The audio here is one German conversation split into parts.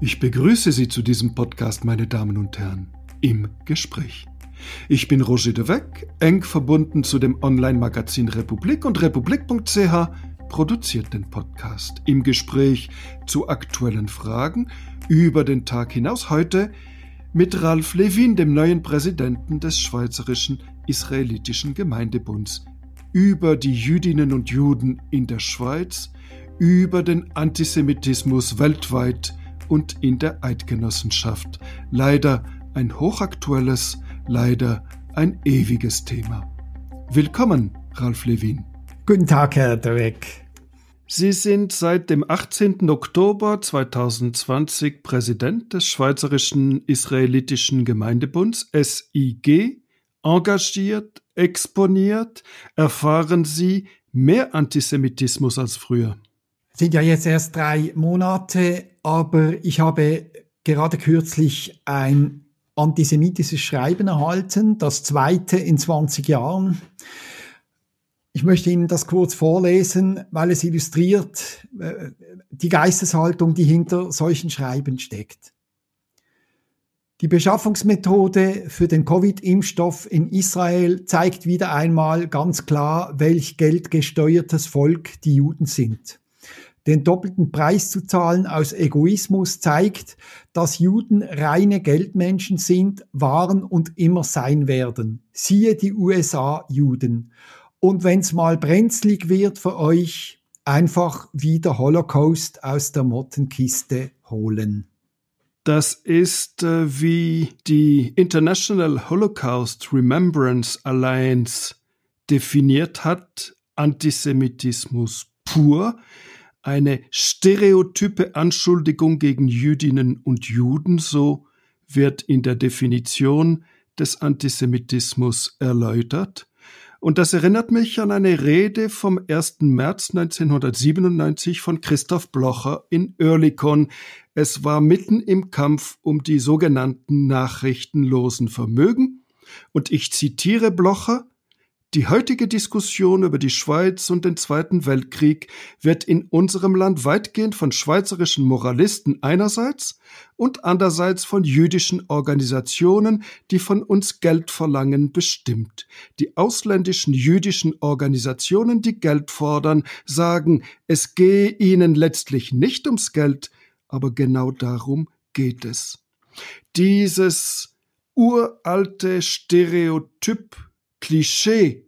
Ich begrüße Sie zu diesem Podcast, meine Damen und Herren, im Gespräch. Ich bin Roger de eng verbunden zu dem Online-Magazin Republik und republik.ch produziert den Podcast im Gespräch zu aktuellen Fragen über den Tag hinaus heute mit Ralf Levin, dem neuen Präsidenten des Schweizerischen Israelitischen Gemeindebunds, über die Jüdinnen und Juden in der Schweiz, über den Antisemitismus weltweit und in der Eidgenossenschaft. Leider ein hochaktuelles, leider ein ewiges Thema. Willkommen, Ralf Levin. Guten Tag, Herr Dreck. Sie sind seit dem 18. Oktober 2020 Präsident des Schweizerischen Israelitischen Gemeindebunds SIG. Engagiert, exponiert, erfahren Sie mehr Antisemitismus als früher. Sind ja jetzt erst drei Monate, aber ich habe gerade kürzlich ein antisemitisches Schreiben erhalten, das zweite in 20 Jahren. Ich möchte Ihnen das kurz vorlesen, weil es illustriert äh, die Geisteshaltung, die hinter solchen Schreiben steckt. Die Beschaffungsmethode für den Covid-Impfstoff in Israel zeigt wieder einmal ganz klar, welch geldgesteuertes Volk die Juden sind. Den doppelten Preis zu zahlen aus Egoismus zeigt, dass Juden reine Geldmenschen sind, waren und immer sein werden. Siehe die USA-Juden. Und wenn's mal brenzlig wird für euch, einfach wieder Holocaust aus der Mottenkiste holen. Das ist äh, wie die International Holocaust Remembrance Alliance definiert hat, Antisemitismus pur, eine stereotype Anschuldigung gegen Jüdinnen und Juden, so wird in der Definition des Antisemitismus erläutert. Und das erinnert mich an eine Rede vom 1. März 1997 von Christoph Blocher in Oerlikon. Es war mitten im Kampf um die sogenannten nachrichtenlosen Vermögen. Und ich zitiere Blocher, die heutige Diskussion über die Schweiz und den Zweiten Weltkrieg wird in unserem Land weitgehend von schweizerischen Moralisten einerseits und andererseits von jüdischen Organisationen, die von uns Geld verlangen, bestimmt. Die ausländischen jüdischen Organisationen, die Geld fordern, sagen, es gehe ihnen letztlich nicht ums Geld, aber genau darum geht es. Dieses uralte Stereotyp Klischee,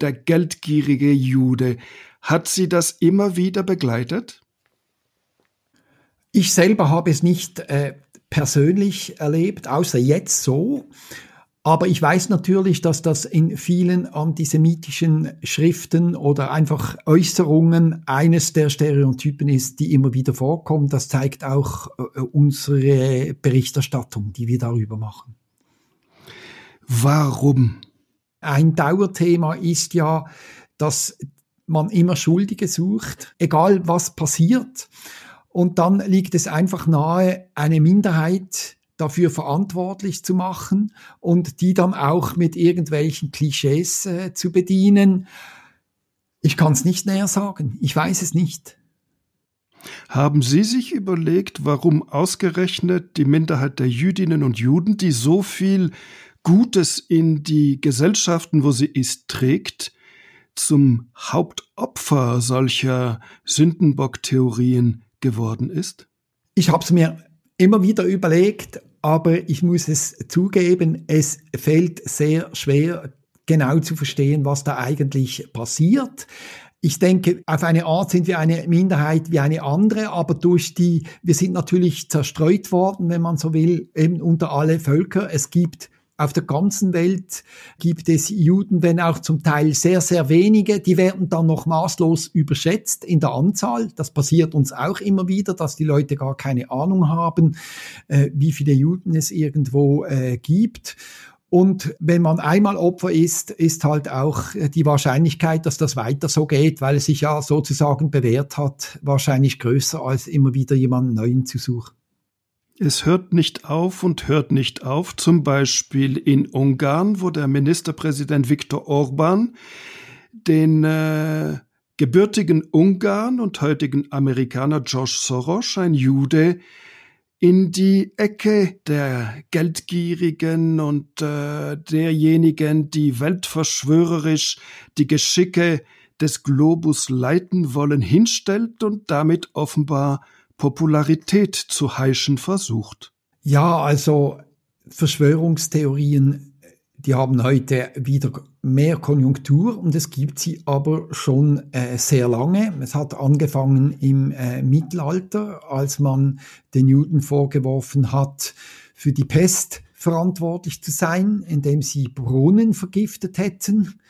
der geldgierige Jude, hat sie das immer wieder begleitet? Ich selber habe es nicht äh, persönlich erlebt, außer jetzt so. Aber ich weiß natürlich, dass das in vielen antisemitischen Schriften oder einfach Äußerungen eines der Stereotypen ist, die immer wieder vorkommen. Das zeigt auch äh, unsere Berichterstattung, die wir darüber machen. Warum ein Dauerthema ist ja, dass man immer Schuldige sucht, egal was passiert. Und dann liegt es einfach nahe, eine Minderheit dafür verantwortlich zu machen und die dann auch mit irgendwelchen Klischees äh, zu bedienen. Ich kann es nicht näher sagen. Ich weiß es nicht. Haben Sie sich überlegt, warum ausgerechnet die Minderheit der Jüdinnen und Juden, die so viel Gutes in die Gesellschaften, wo sie ist, trägt, zum Hauptopfer solcher Sündenbock-Theorien geworden ist? Ich habe es mir immer wieder überlegt, aber ich muss es zugeben, es fällt sehr schwer, genau zu verstehen, was da eigentlich passiert. Ich denke, auf eine Art sind wir eine Minderheit wie eine andere, aber durch die, wir sind natürlich zerstreut worden, wenn man so will, eben unter alle Völker. Es gibt auf der ganzen Welt gibt es Juden, wenn auch zum Teil sehr, sehr wenige. Die werden dann noch maßlos überschätzt in der Anzahl. Das passiert uns auch immer wieder, dass die Leute gar keine Ahnung haben, äh, wie viele Juden es irgendwo äh, gibt. Und wenn man einmal Opfer ist, ist halt auch die Wahrscheinlichkeit, dass das weiter so geht, weil es sich ja sozusagen bewährt hat, wahrscheinlich größer, als immer wieder jemanden Neuen zu suchen. Es hört nicht auf und hört nicht auf, zum Beispiel in Ungarn, wo der Ministerpräsident Viktor Orban den äh, gebürtigen Ungarn und heutigen Amerikaner George Soros, ein Jude, in die Ecke der Geldgierigen und äh, derjenigen, die weltverschwörerisch die Geschicke des Globus leiten wollen, hinstellt und damit offenbar Popularität zu heischen versucht. Ja, also Verschwörungstheorien, die haben heute wieder mehr Konjunktur und es gibt sie aber schon äh, sehr lange. Es hat angefangen im äh, Mittelalter, als man den Juden vorgeworfen hat, für die Pest verantwortlich zu sein, indem sie Brunnen vergiftet hätten.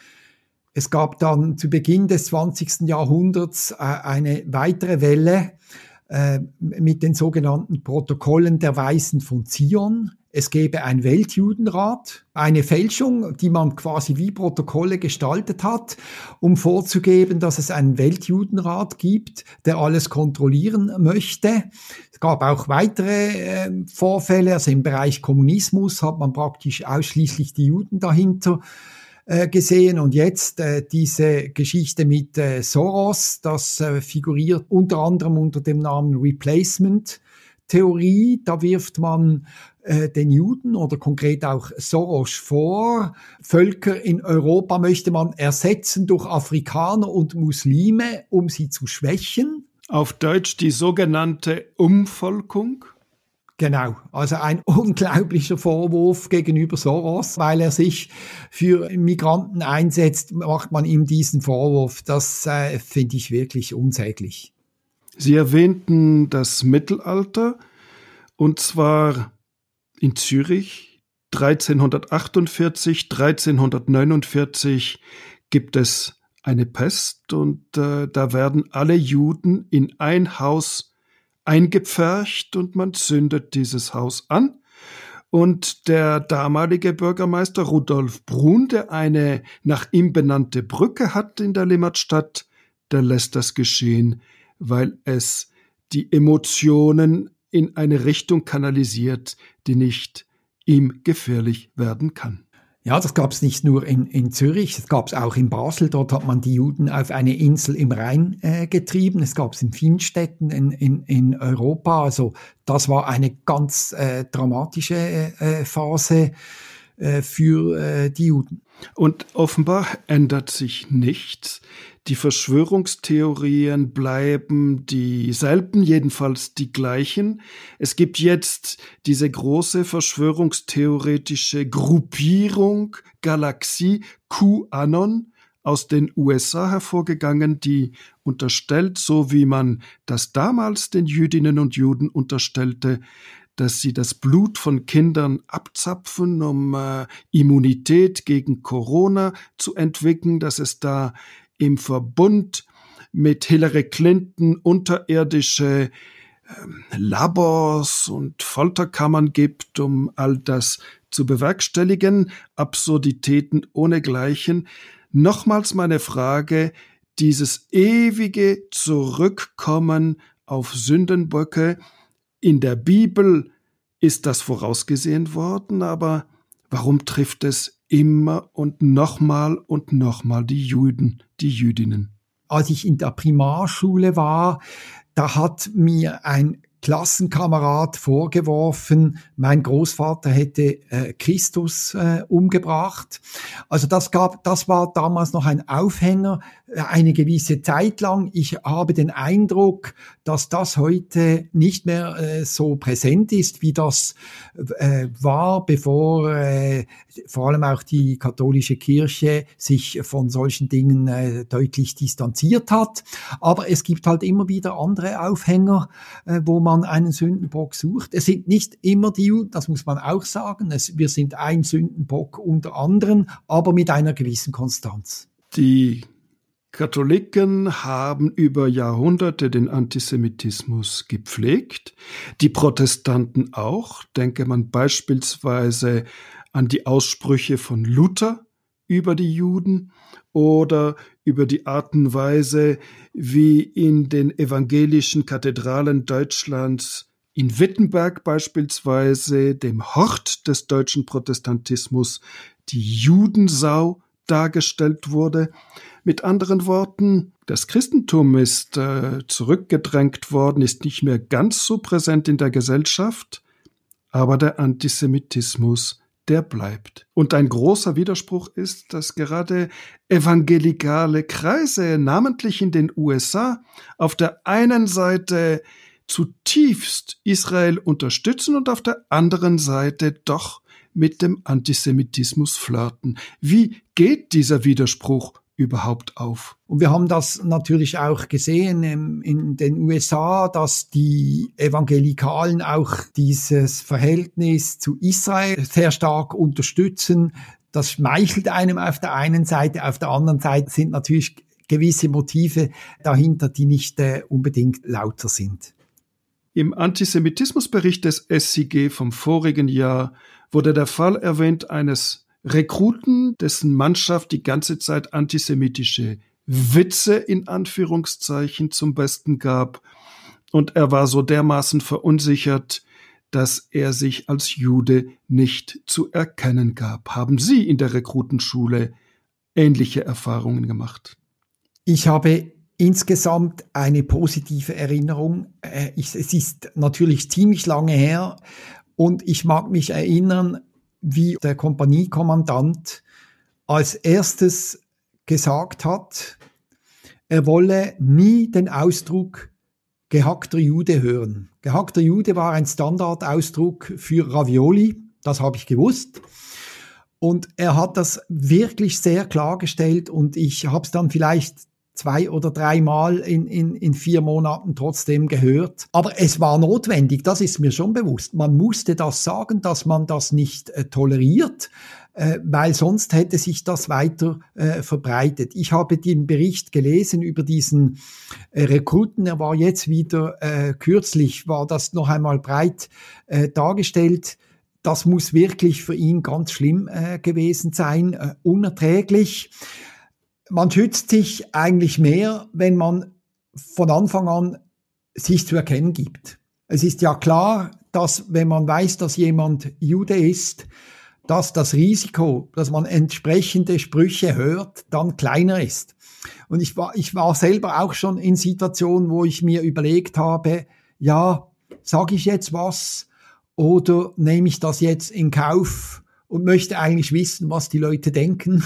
Es gab dann zu Beginn des 20. Jahrhunderts äh, eine weitere Welle äh, mit den sogenannten Protokollen der Weisen von Zion. Es gäbe ein Weltjudenrat, eine Fälschung, die man quasi wie Protokolle gestaltet hat, um vorzugeben, dass es einen Weltjudenrat gibt, der alles kontrollieren möchte. Es gab auch weitere äh, Vorfälle, also im Bereich Kommunismus hat man praktisch ausschließlich die Juden dahinter äh, gesehen. Und jetzt äh, diese Geschichte mit äh, Soros, das äh, figuriert unter anderem unter dem Namen Replacement. Theorie, da wirft man äh, den Juden oder konkret auch Soros vor. Völker in Europa möchte man ersetzen durch Afrikaner und Muslime, um sie zu schwächen. Auf Deutsch die sogenannte Umvolkung. Genau, also ein unglaublicher Vorwurf gegenüber Soros, weil er sich für Migranten einsetzt, macht man ihm diesen Vorwurf. Das äh, finde ich wirklich unsäglich. Sie erwähnten das Mittelalter und zwar in Zürich 1348, 1349 gibt es eine Pest und äh, da werden alle Juden in ein Haus eingepfercht und man zündet dieses Haus an. Und der damalige Bürgermeister Rudolf Brun, der eine nach ihm benannte Brücke hat in der Limmatstadt, der lässt das geschehen, weil es die Emotionen in eine Richtung kanalisiert, die nicht ihm gefährlich werden kann. Ja, das gab es nicht nur in, in Zürich, es gab es auch in Basel. Dort hat man die Juden auf eine Insel im Rhein äh, getrieben. Es gab es in vielen Städten in, in, in Europa. Also das war eine ganz äh, dramatische äh, Phase äh, für äh, die Juden. Und offenbar ändert sich nichts. Die Verschwörungstheorien bleiben dieselben, jedenfalls die gleichen. Es gibt jetzt diese große verschwörungstheoretische Gruppierung Galaxie QAnon aus den USA hervorgegangen, die unterstellt, so wie man das damals den Jüdinnen und Juden unterstellte, dass sie das Blut von Kindern abzapfen, um äh, Immunität gegen Corona zu entwickeln, dass es da im Verbund mit Hillary Clinton unterirdische ähm, Labors und Folterkammern gibt, um all das zu bewerkstelligen, Absurditäten ohnegleichen. Nochmals meine Frage, dieses ewige Zurückkommen auf Sündenböcke, in der Bibel ist das vorausgesehen worden, aber warum trifft es immer und nochmal und nochmal die Juden, die Jüdinnen. Als ich in der Primarschule war, da hat mir ein Klassenkamerad vorgeworfen, mein Großvater hätte äh, Christus äh, umgebracht. Also das gab, das war damals noch ein Aufhänger, eine gewisse Zeit lang. Ich habe den Eindruck, dass das heute nicht mehr äh, so präsent ist, wie das äh, war, bevor äh, vor allem auch die katholische Kirche sich von solchen Dingen äh, deutlich distanziert hat. Aber es gibt halt immer wieder andere Aufhänger, äh, wo man einen Sündenbock sucht. Es sind nicht immer die das muss man auch sagen. Es, wir sind ein Sündenbock unter anderen, aber mit einer gewissen Konstanz. Die Katholiken haben über Jahrhunderte den Antisemitismus gepflegt, die Protestanten auch, denke man beispielsweise an die Aussprüche von Luther über die Juden oder über die Art und Weise, wie in den evangelischen Kathedralen Deutschlands in Wittenberg beispielsweise, dem Hort des deutschen Protestantismus, die Judensau dargestellt wurde. Mit anderen Worten, das Christentum ist äh, zurückgedrängt worden, ist nicht mehr ganz so präsent in der Gesellschaft, aber der Antisemitismus, der bleibt. Und ein großer Widerspruch ist, dass gerade evangelikale Kreise, namentlich in den USA, auf der einen Seite zutiefst Israel unterstützen und auf der anderen Seite doch mit dem Antisemitismus flirten. Wie geht dieser Widerspruch überhaupt auf? Und wir haben das natürlich auch gesehen in den USA, dass die Evangelikalen auch dieses Verhältnis zu Israel sehr stark unterstützen. Das schmeichelt einem auf der einen Seite, auf der anderen Seite sind natürlich gewisse Motive dahinter, die nicht äh, unbedingt lauter sind. Im Antisemitismusbericht des SIG vom vorigen Jahr wurde der Fall erwähnt eines Rekruten, dessen Mannschaft die ganze Zeit antisemitische Witze in Anführungszeichen zum Besten gab, und er war so dermaßen verunsichert, dass er sich als Jude nicht zu erkennen gab. Haben Sie in der Rekrutenschule ähnliche Erfahrungen gemacht? Ich habe insgesamt eine positive Erinnerung. Äh, es ist natürlich ziemlich lange her und ich mag mich erinnern, wie der Kompaniekommandant als erstes gesagt hat, er wolle nie den Ausdruck gehackter Jude hören. Gehackter Jude war ein Standardausdruck für Ravioli, das habe ich gewusst. Und er hat das wirklich sehr klargestellt und ich habe es dann vielleicht zwei oder dreimal in, in, in vier Monaten trotzdem gehört. Aber es war notwendig, das ist mir schon bewusst. Man musste das sagen, dass man das nicht äh, toleriert, äh, weil sonst hätte sich das weiter äh, verbreitet. Ich habe den Bericht gelesen über diesen äh, Rekruten. Er war jetzt wieder äh, kürzlich, war das noch einmal breit äh, dargestellt. Das muss wirklich für ihn ganz schlimm äh, gewesen sein, unerträglich man schützt sich eigentlich mehr, wenn man von Anfang an sich zu erkennen gibt. Es ist ja klar, dass wenn man weiß, dass jemand Jude ist, dass das Risiko, dass man entsprechende Sprüche hört, dann kleiner ist. Und ich war, ich war selber auch schon in Situationen, wo ich mir überlegt habe, ja, sage ich jetzt was oder nehme ich das jetzt in Kauf und möchte eigentlich wissen, was die Leute denken.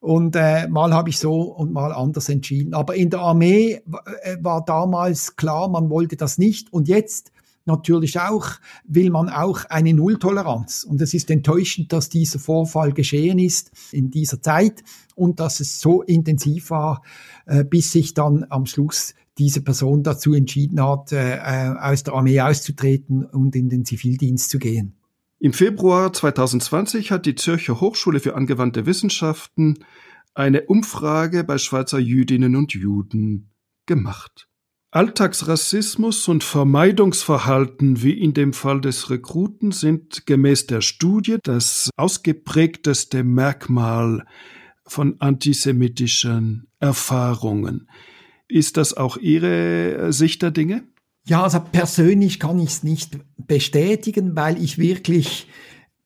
Und äh, mal habe ich so und mal anders entschieden. Aber in der Armee äh, war damals klar, man wollte das nicht. Und jetzt natürlich auch, will man auch eine Nulltoleranz. Und es ist enttäuschend, dass dieser Vorfall geschehen ist in dieser Zeit und dass es so intensiv war, äh, bis sich dann am Schluss diese Person dazu entschieden hat, äh, äh aus der Armee auszutreten und in den Zivildienst zu gehen. Im Februar 2020 hat die Zürcher Hochschule für angewandte Wissenschaften eine Umfrage bei Schweizer Jüdinnen und Juden gemacht. Alltagsrassismus und Vermeidungsverhalten wie in dem Fall des Rekruten sind gemäß der Studie das ausgeprägteste Merkmal von antisemitischen Erfahrungen. Ist das auch Ihre Sicht der Dinge? Ja, also persönlich kann ich es nicht bestätigen, weil ich wirklich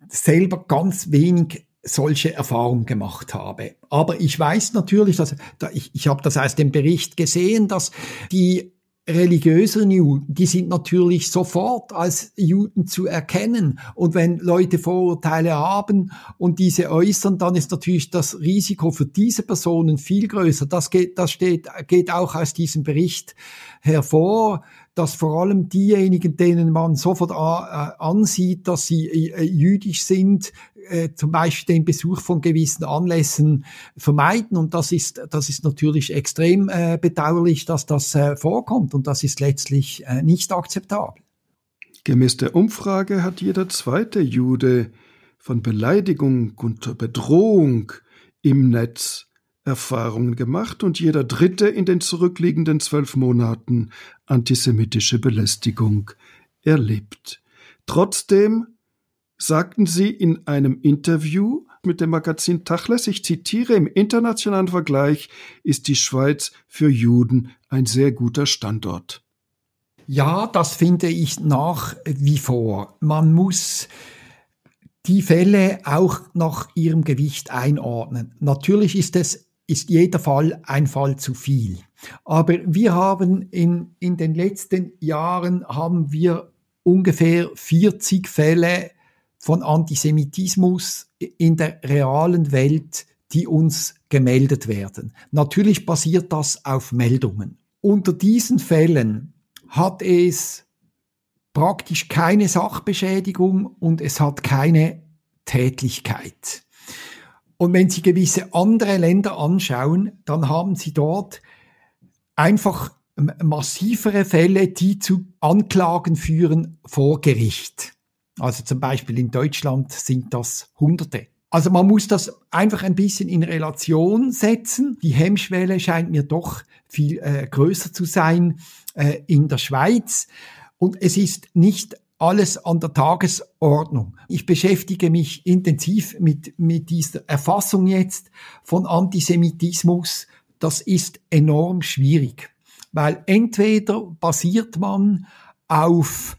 selber ganz wenig solche Erfahrungen gemacht habe. Aber ich weiß natürlich, dass ich, ich habe das aus dem Bericht gesehen, dass die religiösen Juden, die sind natürlich sofort als Juden zu erkennen. Und wenn Leute Vorurteile haben und diese äußern, dann ist natürlich das Risiko für diese Personen viel größer. Das geht, das steht, geht auch aus diesem Bericht hervor dass vor allem diejenigen, denen man sofort äh, ansieht, dass sie äh, jüdisch sind, äh, zum Beispiel den Besuch von gewissen Anlässen vermeiden. Und das ist, das ist natürlich extrem äh, bedauerlich, dass das äh, vorkommt. Und das ist letztlich äh, nicht akzeptabel. Gemäß der Umfrage hat jeder zweite Jude von Beleidigung und Bedrohung im Netz Erfahrungen gemacht und jeder Dritte in den zurückliegenden zwölf Monaten antisemitische Belästigung erlebt. Trotzdem sagten sie in einem Interview mit dem Magazin Tachles, ich zitiere, im internationalen Vergleich ist die Schweiz für Juden ein sehr guter Standort. Ja, das finde ich nach wie vor. Man muss die Fälle auch nach ihrem Gewicht einordnen. Natürlich ist es ist jeder Fall ein Fall zu viel. Aber wir haben in, in den letzten Jahren haben wir ungefähr 40 Fälle von Antisemitismus in der realen Welt, die uns gemeldet werden. Natürlich basiert das auf Meldungen. Unter diesen Fällen hat es praktisch keine Sachbeschädigung und es hat keine Tätlichkeit. Und wenn Sie gewisse andere Länder anschauen, dann haben Sie dort einfach massivere Fälle, die zu Anklagen führen vor Gericht. Also zum Beispiel in Deutschland sind das Hunderte. Also man muss das einfach ein bisschen in Relation setzen. Die Hemmschwelle scheint mir doch viel äh, größer zu sein äh, in der Schweiz. Und es ist nicht alles an der Tagesordnung. Ich beschäftige mich intensiv mit, mit dieser Erfassung jetzt von Antisemitismus. Das ist enorm schwierig, weil entweder basiert man auf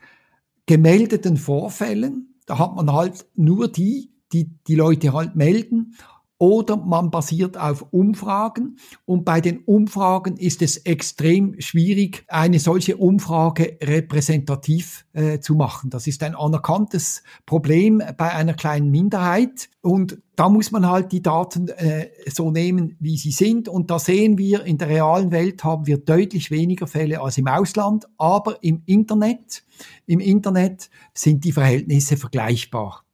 gemeldeten Vorfällen, da hat man halt nur die, die die Leute halt melden oder man basiert auf Umfragen. Und bei den Umfragen ist es extrem schwierig, eine solche Umfrage repräsentativ äh, zu machen. Das ist ein anerkanntes Problem bei einer kleinen Minderheit. Und da muss man halt die Daten äh, so nehmen, wie sie sind. Und da sehen wir, in der realen Welt haben wir deutlich weniger Fälle als im Ausland. Aber im Internet, im Internet sind die Verhältnisse vergleichbar.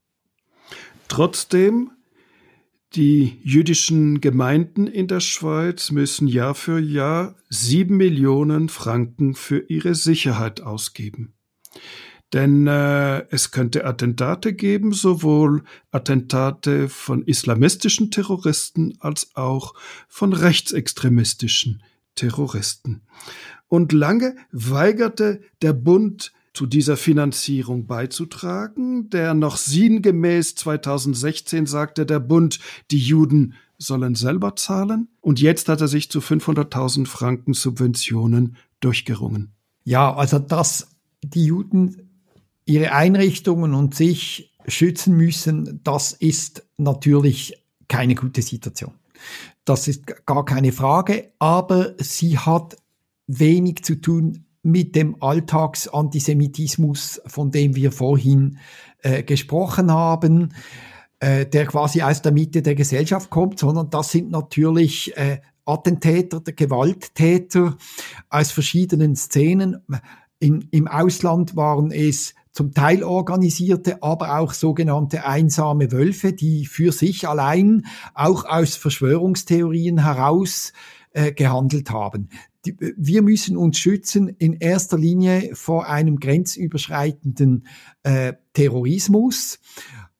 Trotzdem die jüdischen Gemeinden in der Schweiz müssen Jahr für Jahr sieben Millionen Franken für ihre Sicherheit ausgeben. Denn äh, es könnte Attentate geben, sowohl Attentate von islamistischen Terroristen als auch von rechtsextremistischen Terroristen. Und lange weigerte der Bund zu dieser Finanzierung beizutragen. Der noch sinngemäß 2016 sagte der Bund, die Juden sollen selber zahlen. Und jetzt hat er sich zu 500.000 Franken Subventionen durchgerungen. Ja, also dass die Juden ihre Einrichtungen und sich schützen müssen, das ist natürlich keine gute Situation. Das ist gar keine Frage, aber sie hat wenig zu tun mit dem Alltagsantisemitismus, von dem wir vorhin äh, gesprochen haben, äh, der quasi aus der Mitte der Gesellschaft kommt, sondern das sind natürlich äh, Attentäter, Gewalttäter aus verschiedenen Szenen. In, Im Ausland waren es zum Teil organisierte, aber auch sogenannte einsame Wölfe, die für sich allein auch aus Verschwörungstheorien heraus äh, gehandelt haben wir müssen uns schützen in erster Linie vor einem grenzüberschreitenden äh, Terrorismus.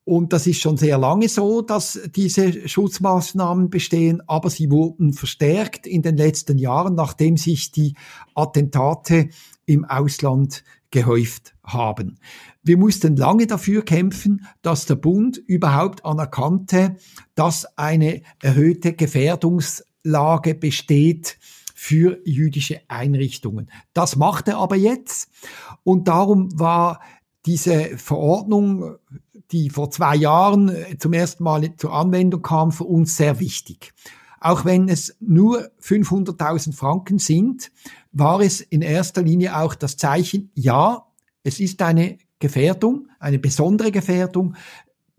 Und das ist schon sehr lange so, dass diese Schutzmaßnahmen bestehen, aber sie wurden verstärkt in den letzten Jahren, nachdem sich die Attentate im Ausland gehäuft haben. Wir mussten lange dafür kämpfen, dass der Bund überhaupt anerkannte, dass eine erhöhte Gefährdungslage besteht für jüdische Einrichtungen. Das macht er aber jetzt und darum war diese Verordnung, die vor zwei Jahren äh, zum ersten Mal zur Anwendung kam, für uns sehr wichtig. Auch wenn es nur 500.000 Franken sind, war es in erster Linie auch das Zeichen, ja, es ist eine Gefährdung, eine besondere Gefährdung.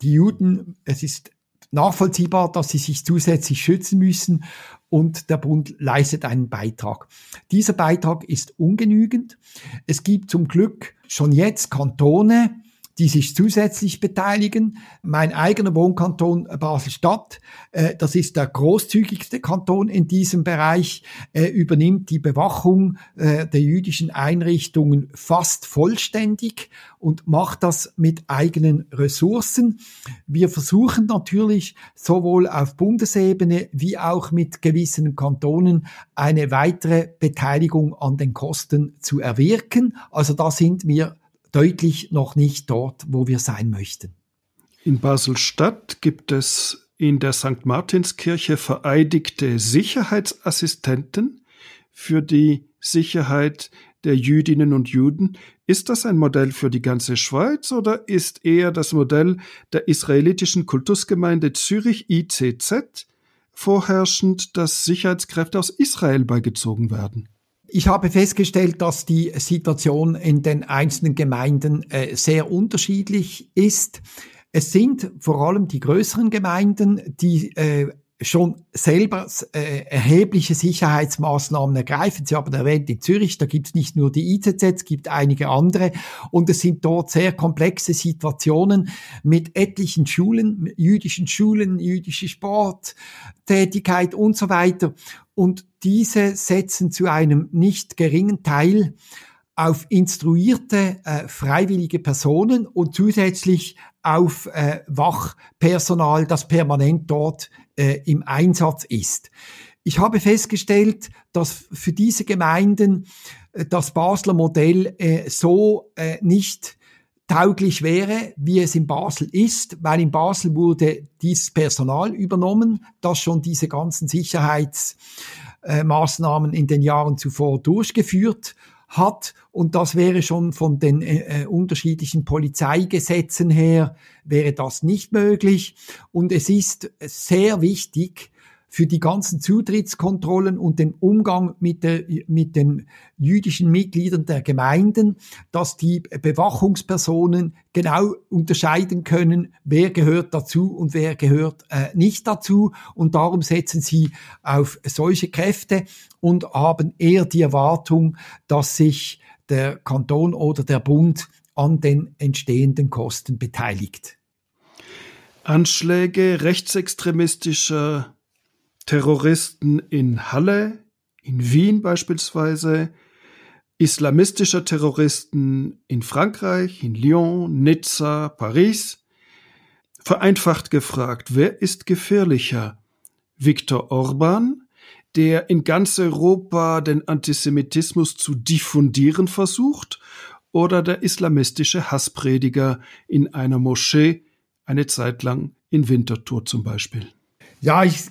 Die Juden, es ist nachvollziehbar, dass sie sich zusätzlich schützen müssen und der Bund leistet einen Beitrag. Dieser Beitrag ist ungenügend. Es gibt zum Glück schon jetzt Kantone, die sich zusätzlich beteiligen. Mein eigener Wohnkanton Basel-Stadt, äh, das ist der großzügigste Kanton in diesem Bereich, äh, übernimmt die Bewachung äh, der jüdischen Einrichtungen fast vollständig und macht das mit eigenen Ressourcen. Wir versuchen natürlich sowohl auf Bundesebene wie auch mit gewissen Kantonen eine weitere Beteiligung an den Kosten zu erwirken. Also da sind wir deutlich noch nicht dort, wo wir sein möchten. In Basel-Stadt gibt es in der St. Martinskirche vereidigte Sicherheitsassistenten für die Sicherheit der Jüdinnen und Juden. Ist das ein Modell für die ganze Schweiz oder ist eher das Modell der israelitischen Kultusgemeinde Zürich ICZ vorherrschend, dass Sicherheitskräfte aus Israel beigezogen werden. Ich habe festgestellt, dass die Situation in den einzelnen Gemeinden äh, sehr unterschiedlich ist. Es sind vor allem die größeren Gemeinden, die äh, schon selber äh, erhebliche Sicherheitsmaßnahmen ergreifen. Sie haben erwähnt, in Zürich, da gibt es nicht nur die IZZ, es gibt einige andere und es sind dort sehr komplexe Situationen mit etlichen Schulen, jüdischen Schulen, jüdische Sporttätigkeit und so weiter. Und diese setzen zu einem nicht geringen Teil auf instruierte äh, freiwillige Personen und zusätzlich auf äh, Wachpersonal, das permanent dort äh, im Einsatz ist. Ich habe festgestellt, dass für diese Gemeinden äh, das Basler Modell äh, so äh, nicht tauglich wäre, wie es in Basel ist, weil in Basel wurde dieses Personal übernommen, das schon diese ganzen Sicherheitsmaßnahmen in den Jahren zuvor durchgeführt hat. Und das wäre schon von den äh, äh, unterschiedlichen Polizeigesetzen her, wäre das nicht möglich. Und es ist sehr wichtig, für die ganzen Zutrittskontrollen und den Umgang mit, der, mit den jüdischen Mitgliedern der Gemeinden, dass die Bewachungspersonen genau unterscheiden können, wer gehört dazu und wer gehört äh, nicht dazu. Und darum setzen sie auf solche Kräfte und haben eher die Erwartung, dass sich der Kanton oder der Bund an den entstehenden Kosten beteiligt. Anschläge rechtsextremistischer Terroristen in Halle, in Wien beispielsweise, islamistischer Terroristen in Frankreich, in Lyon, Nizza, Paris. Vereinfacht gefragt, wer ist gefährlicher? Viktor Orban, der in ganz Europa den Antisemitismus zu diffundieren versucht, oder der islamistische Hassprediger in einer Moschee eine Zeit lang in Winterthur zum Beispiel? Ja, ich,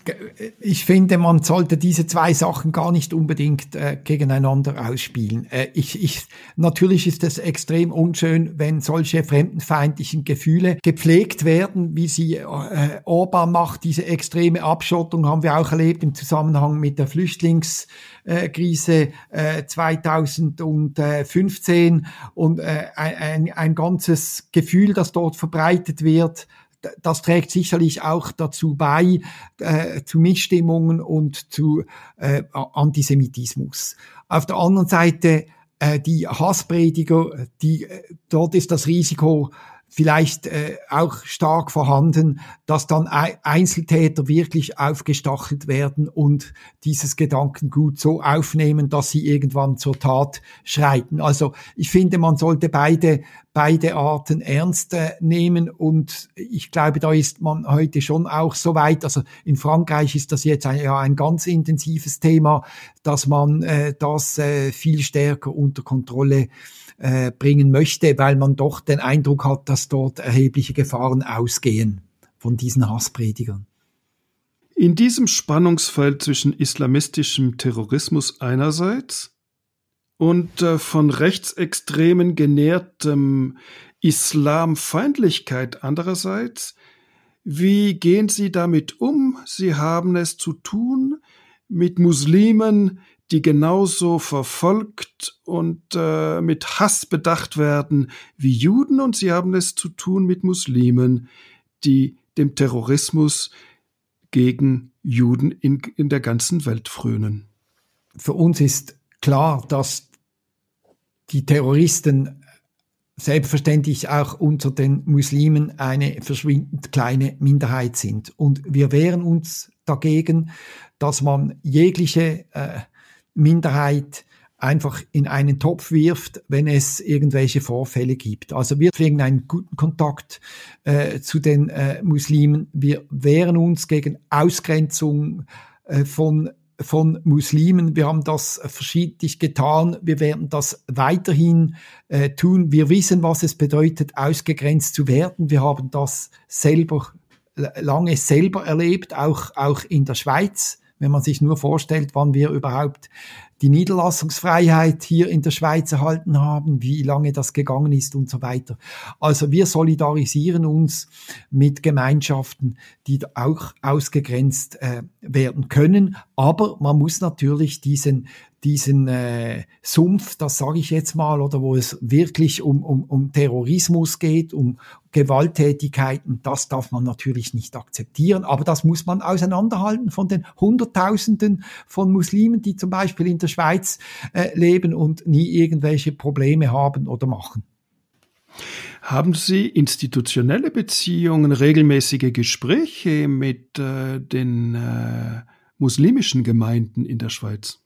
ich finde, man sollte diese zwei Sachen gar nicht unbedingt äh, gegeneinander ausspielen. Äh, ich, ich, natürlich ist es extrem unschön, wenn solche fremdenfeindlichen Gefühle gepflegt werden, wie sie äh, Orban macht. Diese extreme Abschottung haben wir auch erlebt im Zusammenhang mit der Flüchtlingskrise äh, 2015 und äh, ein, ein ganzes Gefühl, das dort verbreitet wird, das trägt sicherlich auch dazu bei, äh, zu Missstimmungen und zu äh, Antisemitismus. Auf der anderen Seite äh, die Hassprediger, die, äh, dort ist das Risiko vielleicht äh, auch stark vorhanden, dass dann Einzeltäter wirklich aufgestachelt werden und dieses Gedankengut so aufnehmen, dass sie irgendwann zur Tat schreiten. Also ich finde, man sollte beide, beide Arten ernst äh, nehmen und ich glaube, da ist man heute schon auch so weit. Also in Frankreich ist das jetzt ein, ja ein ganz intensives Thema, dass man äh, das äh, viel stärker unter Kontrolle äh, bringen möchte, weil man doch den Eindruck hat, dass dort erhebliche Gefahren ausgehen von diesen Hasspredigern. In diesem Spannungsfeld zwischen islamistischem Terrorismus einerseits und äh, von Rechtsextremen genährtem Islamfeindlichkeit andererseits, wie gehen Sie damit um? Sie haben es zu tun mit Muslimen, die genauso verfolgt und äh, mit Hass bedacht werden wie Juden und sie haben es zu tun mit Muslimen, die dem Terrorismus gegen Juden in, in der ganzen Welt frönen. Für uns ist klar, dass die Terroristen selbstverständlich auch unter den Muslimen eine verschwindend kleine Minderheit sind. Und wir wehren uns dagegen, dass man jegliche äh, Minderheit einfach in einen Topf wirft, wenn es irgendwelche Vorfälle gibt. Also wir pflegen einen guten Kontakt äh, zu den äh, Muslimen. Wir wehren uns gegen Ausgrenzung äh, von von Muslimen. Wir haben das verschiedentlich getan. Wir werden das weiterhin äh, tun. Wir wissen, was es bedeutet, ausgegrenzt zu werden. Wir haben das selber lange selber erlebt, auch, auch in der Schweiz wenn man sich nur vorstellt, wann wir überhaupt die Niederlassungsfreiheit hier in der Schweiz erhalten haben, wie lange das gegangen ist und so weiter. Also wir solidarisieren uns mit Gemeinschaften, die auch ausgegrenzt äh, werden können. Aber man muss natürlich diesen diesen äh, Sumpf, das sage ich jetzt mal, oder wo es wirklich um, um, um Terrorismus geht, um Gewalttätigkeiten, das darf man natürlich nicht akzeptieren, aber das muss man auseinanderhalten von den Hunderttausenden von Muslimen, die zum Beispiel in der Schweiz äh, leben und nie irgendwelche Probleme haben oder machen. Haben Sie institutionelle Beziehungen, regelmäßige Gespräche mit äh, den äh, muslimischen Gemeinden in der Schweiz?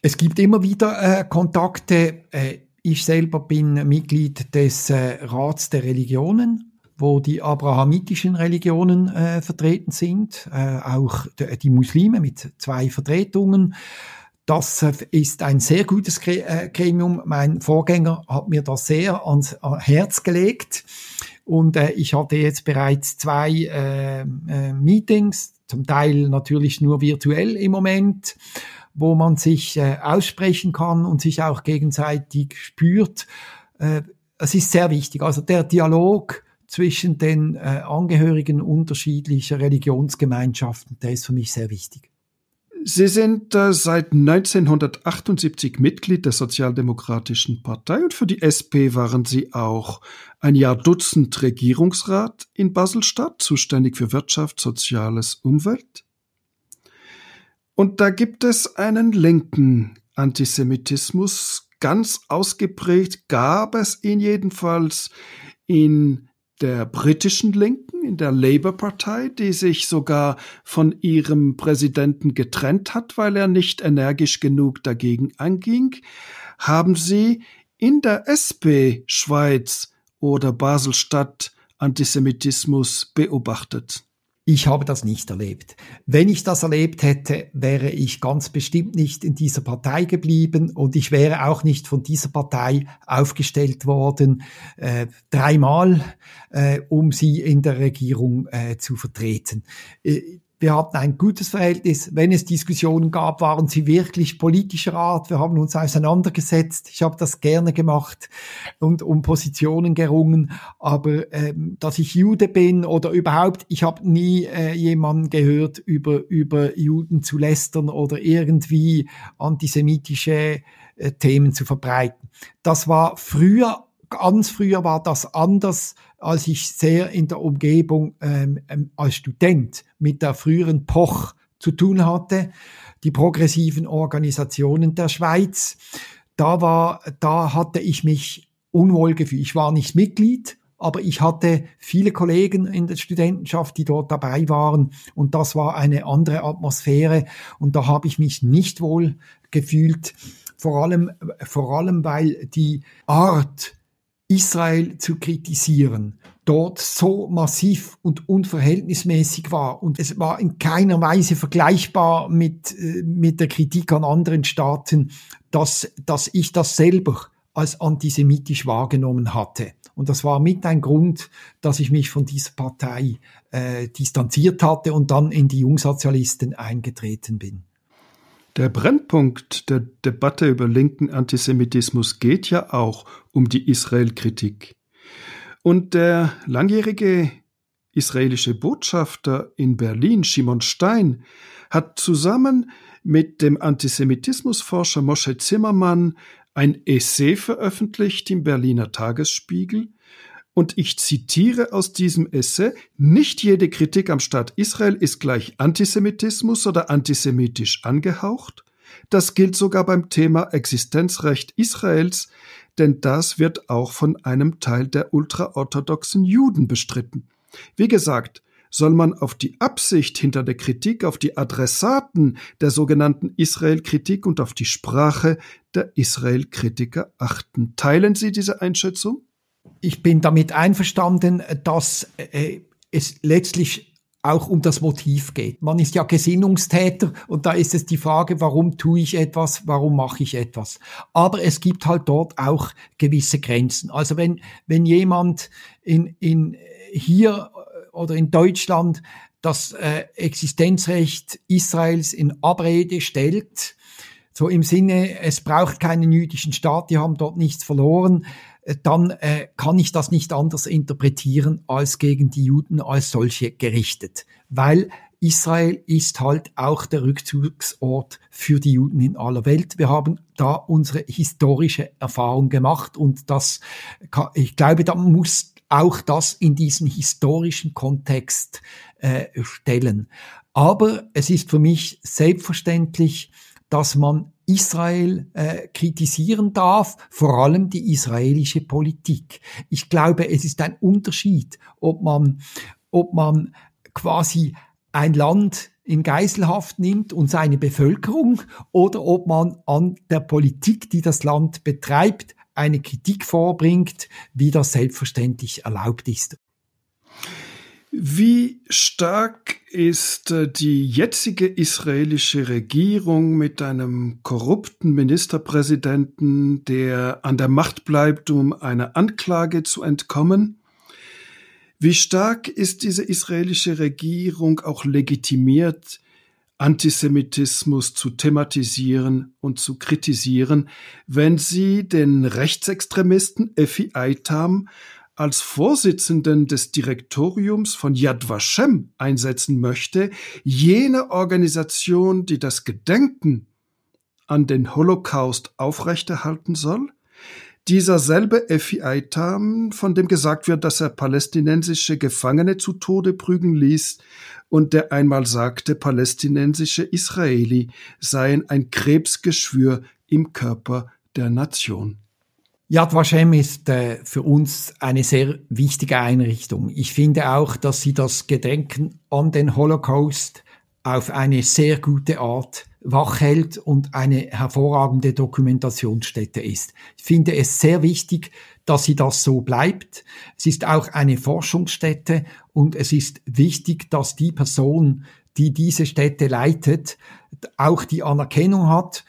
Es gibt immer wieder äh, Kontakte. Äh, ich selber bin Mitglied des äh, Rats der Religionen, wo die abrahamitischen Religionen äh, vertreten sind, äh, auch die Muslime mit zwei Vertretungen. Das äh, ist ein sehr gutes äh, Gremium. Mein Vorgänger hat mir das sehr ans Herz gelegt. Und äh, ich hatte jetzt bereits zwei äh, äh, Meetings, zum Teil natürlich nur virtuell im Moment wo man sich äh, aussprechen kann und sich auch gegenseitig spürt. Äh, es ist sehr wichtig. Also der Dialog zwischen den äh, Angehörigen unterschiedlicher Religionsgemeinschaften, der ist für mich sehr wichtig. Sie sind äh, seit 1978 Mitglied der Sozialdemokratischen Partei und für die SP waren Sie auch ein Jahr Dutzend Regierungsrat in Baselstadt, zuständig für Wirtschaft, Soziales, Umwelt. Und da gibt es einen linken Antisemitismus, ganz ausgeprägt gab es ihn jedenfalls in der britischen Linken, in der Labour-Partei, die sich sogar von ihrem Präsidenten getrennt hat, weil er nicht energisch genug dagegen anging, haben sie in der SP Schweiz oder Baselstadt Antisemitismus beobachtet. Ich habe das nicht erlebt. Wenn ich das erlebt hätte, wäre ich ganz bestimmt nicht in dieser Partei geblieben und ich wäre auch nicht von dieser Partei aufgestellt worden, äh, dreimal, äh, um sie in der Regierung äh, zu vertreten. Äh, wir hatten ein gutes Verhältnis. Wenn es Diskussionen gab, waren sie wirklich politischer Art. Wir haben uns auseinandergesetzt. Ich habe das gerne gemacht und um Positionen gerungen. Aber ähm, dass ich Jude bin oder überhaupt, ich habe nie äh, jemanden gehört, über, über Juden zu lästern oder irgendwie antisemitische äh, Themen zu verbreiten. Das war früher, ganz früher war das anders als ich sehr in der Umgebung ähm, ähm, als Student mit der früheren Poch zu tun hatte, die progressiven Organisationen der Schweiz. Da war, da hatte ich mich unwohl gefühlt. Ich war nicht Mitglied, aber ich hatte viele Kollegen in der Studentenschaft, die dort dabei waren und das war eine andere Atmosphäre und da habe ich mich nicht wohl gefühlt, vor allem, vor allem weil die Art, Israel zu kritisieren, dort so massiv und unverhältnismäßig war. Und es war in keiner Weise vergleichbar mit, äh, mit der Kritik an anderen Staaten, dass, dass ich das selber als antisemitisch wahrgenommen hatte. Und das war mit ein Grund, dass ich mich von dieser Partei äh, distanziert hatte und dann in die Jungsozialisten eingetreten bin. Der Brennpunkt der Debatte über linken Antisemitismus geht ja auch um die Israel-Kritik. Und der langjährige israelische Botschafter in Berlin, Shimon Stein, hat zusammen mit dem Antisemitismusforscher Moshe Zimmermann ein Essay veröffentlicht im Berliner Tagesspiegel, und ich zitiere aus diesem Essay, nicht jede Kritik am Staat Israel ist gleich Antisemitismus oder antisemitisch angehaucht. Das gilt sogar beim Thema Existenzrecht Israels, denn das wird auch von einem Teil der ultraorthodoxen Juden bestritten. Wie gesagt, soll man auf die Absicht hinter der Kritik, auf die Adressaten der sogenannten Israel-Kritik und auf die Sprache der Israel-Kritiker achten. Teilen Sie diese Einschätzung? Ich bin damit einverstanden, dass äh, es letztlich auch um das Motiv geht. Man ist ja Gesinnungstäter und da ist es die Frage, warum tue ich etwas, warum mache ich etwas. Aber es gibt halt dort auch gewisse Grenzen. Also wenn, wenn jemand in, in hier oder in Deutschland das äh, Existenzrecht Israels in Abrede stellt, so im Sinne, es braucht keinen jüdischen Staat, die haben dort nichts verloren, äh, dann äh, kann ich das nicht anders interpretieren als gegen die Juden als solche gerichtet, weil Israel ist halt auch der Rückzugsort für die Juden in aller Welt. Wir haben da unsere historische Erfahrung gemacht und das, ich glaube, da muss auch das in diesen historischen Kontext äh, stellen. Aber es ist für mich selbstverständlich, dass man Israel äh, kritisieren darf, vor allem die israelische Politik. Ich glaube, es ist ein Unterschied, ob man, ob man quasi ein Land in Geiselhaft nimmt und seine Bevölkerung oder ob man an der Politik, die das Land betreibt, eine Kritik vorbringt, wie das selbstverständlich erlaubt ist. Wie stark ist äh, die jetzige israelische Regierung mit einem korrupten Ministerpräsidenten, der an der Macht bleibt, um einer Anklage zu entkommen? Wie stark ist diese israelische Regierung auch legitimiert, Antisemitismus zu thematisieren und zu kritisieren, wenn sie den Rechtsextremisten Effi Eitam als Vorsitzenden des Direktoriums von Yad Vashem einsetzen möchte, jene Organisation, die das Gedenken an den Holocaust aufrechterhalten soll? Dieser selbe Effi Eitam, von dem gesagt wird, dass er palästinensische Gefangene zu Tode prügeln ließ und der einmal sagte, palästinensische Israeli seien ein Krebsgeschwür im Körper der Nation. Yad Vashem ist äh, für uns eine sehr wichtige Einrichtung. Ich finde auch, dass sie das Gedenken an den Holocaust auf eine sehr gute Art wachhält und eine hervorragende Dokumentationsstätte ist. Ich finde es sehr wichtig, dass sie das so bleibt. Es ist auch eine Forschungsstätte und es ist wichtig, dass die Person, die diese Stätte leitet, auch die Anerkennung hat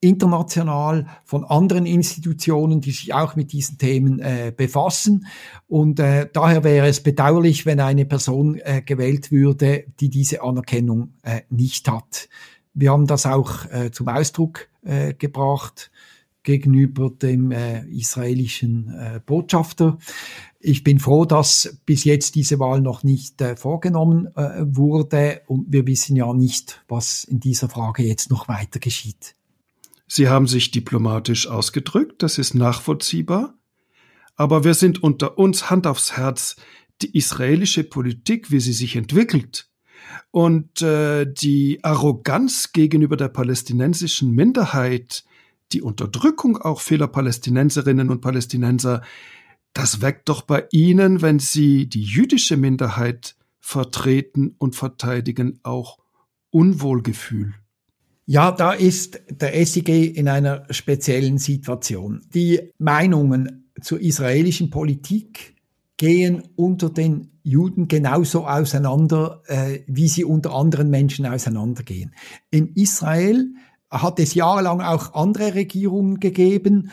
international von anderen Institutionen, die sich auch mit diesen Themen äh, befassen. Und äh, daher wäre es bedauerlich, wenn eine Person äh, gewählt würde, die diese Anerkennung äh, nicht hat. Wir haben das auch äh, zum Ausdruck äh, gebracht gegenüber dem äh, israelischen äh, Botschafter. Ich bin froh, dass bis jetzt diese Wahl noch nicht äh, vorgenommen äh, wurde und wir wissen ja nicht, was in dieser Frage jetzt noch weiter geschieht. Sie haben sich diplomatisch ausgedrückt, das ist nachvollziehbar, aber wir sind unter uns Hand aufs Herz, die israelische Politik, wie sie sich entwickelt, und äh, die Arroganz gegenüber der palästinensischen Minderheit, die Unterdrückung auch vieler Palästinenserinnen und Palästinenser, das weckt doch bei Ihnen, wenn Sie die jüdische Minderheit vertreten und verteidigen, auch Unwohlgefühl. Ja, da ist der SIG in einer speziellen Situation. Die Meinungen zur israelischen Politik gehen unter den Juden genauso auseinander, äh, wie sie unter anderen Menschen auseinandergehen. In Israel hat es jahrelang auch andere Regierungen gegeben.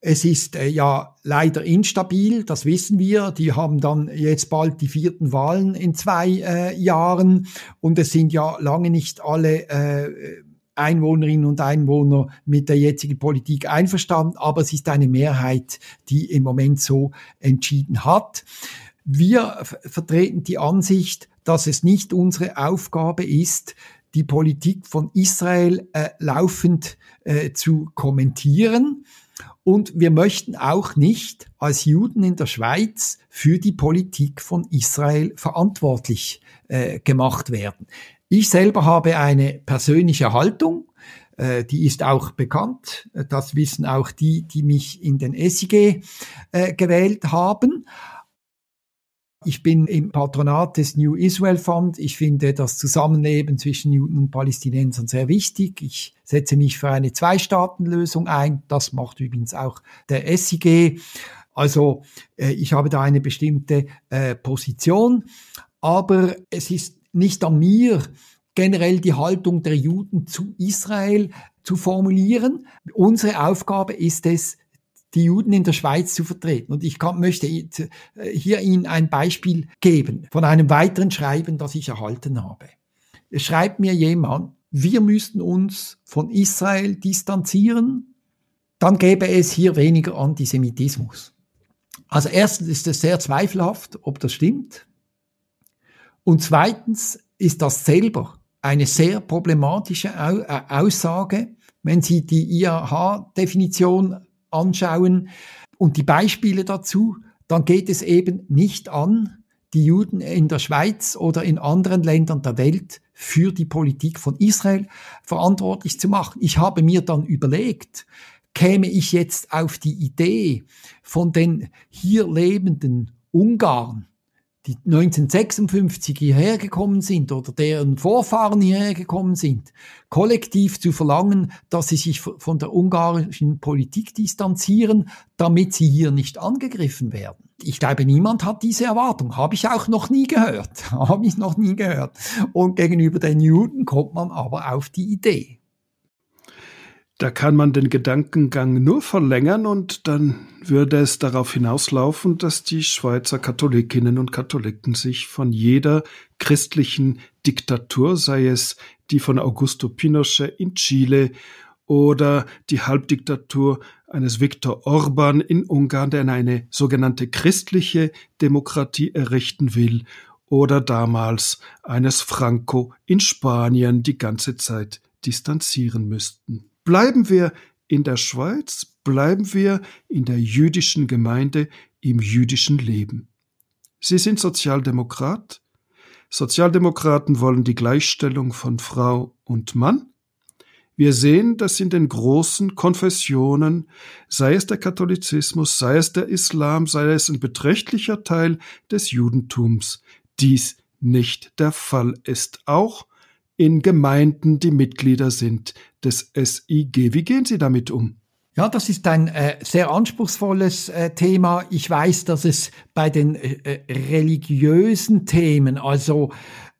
Es ist äh, ja leider instabil, das wissen wir. Die haben dann jetzt bald die vierten Wahlen in zwei äh, Jahren und es sind ja lange nicht alle äh, Einwohnerinnen und Einwohner mit der jetzigen Politik einverstanden, aber es ist eine Mehrheit, die im Moment so entschieden hat. Wir vertreten die Ansicht, dass es nicht unsere Aufgabe ist, die Politik von Israel äh, laufend äh, zu kommentieren. Und wir möchten auch nicht als Juden in der Schweiz für die Politik von Israel verantwortlich äh, gemacht werden. Ich selber habe eine persönliche Haltung, äh, die ist auch bekannt. Das wissen auch die, die mich in den SIG äh, gewählt haben. Ich bin im Patronat des New Israel Fund. Ich finde das Zusammenleben zwischen Juden und Palästinensern sehr wichtig. Ich setze mich für eine Zwei-Staaten-Lösung ein. Das macht übrigens auch der SIG. Also äh, ich habe da eine bestimmte Position. Aber es ist nicht an mir, generell die Haltung der Juden zu Israel zu formulieren. Unsere Aufgabe ist es, die Juden in der Schweiz zu vertreten. Und ich kann, möchte hier Ihnen ein Beispiel geben von einem weiteren Schreiben, das ich erhalten habe. Es schreibt mir jemand, wir müssten uns von Israel distanzieren, dann gäbe es hier weniger Antisemitismus. Also erstens ist es sehr zweifelhaft, ob das stimmt. Und zweitens ist das selber eine sehr problematische äh, Aussage, wenn Sie die IAH-Definition anschauen und die Beispiele dazu, dann geht es eben nicht an, die Juden in der Schweiz oder in anderen Ländern der Welt für die Politik von Israel verantwortlich zu machen. Ich habe mir dann überlegt, käme ich jetzt auf die Idee von den hier lebenden Ungarn, die 1956 hierher gekommen sind oder deren Vorfahren hierher gekommen sind, kollektiv zu verlangen, dass sie sich von der ungarischen Politik distanzieren, damit sie hier nicht angegriffen werden. Ich glaube, niemand hat diese Erwartung. Habe ich auch noch nie gehört. Habe ich noch nie gehört. Und gegenüber den Juden kommt man aber auf die Idee. Da kann man den Gedankengang nur verlängern und dann würde es darauf hinauslaufen, dass die Schweizer Katholikinnen und Katholiken sich von jeder christlichen Diktatur, sei es die von Augusto Pinochet in Chile oder die Halbdiktatur eines Viktor Orban in Ungarn, der eine sogenannte christliche Demokratie errichten will, oder damals eines Franco in Spanien die ganze Zeit distanzieren müssten. Bleiben wir in der Schweiz, bleiben wir in der jüdischen Gemeinde, im jüdischen Leben. Sie sind Sozialdemokrat. Sozialdemokraten wollen die Gleichstellung von Frau und Mann. Wir sehen, dass in den großen Konfessionen, sei es der Katholizismus, sei es der Islam, sei es ein beträchtlicher Teil des Judentums, dies nicht der Fall ist. Auch in Gemeinden, die Mitglieder sind des SIG. Wie gehen Sie damit um? Ja, das ist ein äh, sehr anspruchsvolles äh, Thema. Ich weiß, dass es bei den äh, äh religiösen Themen, also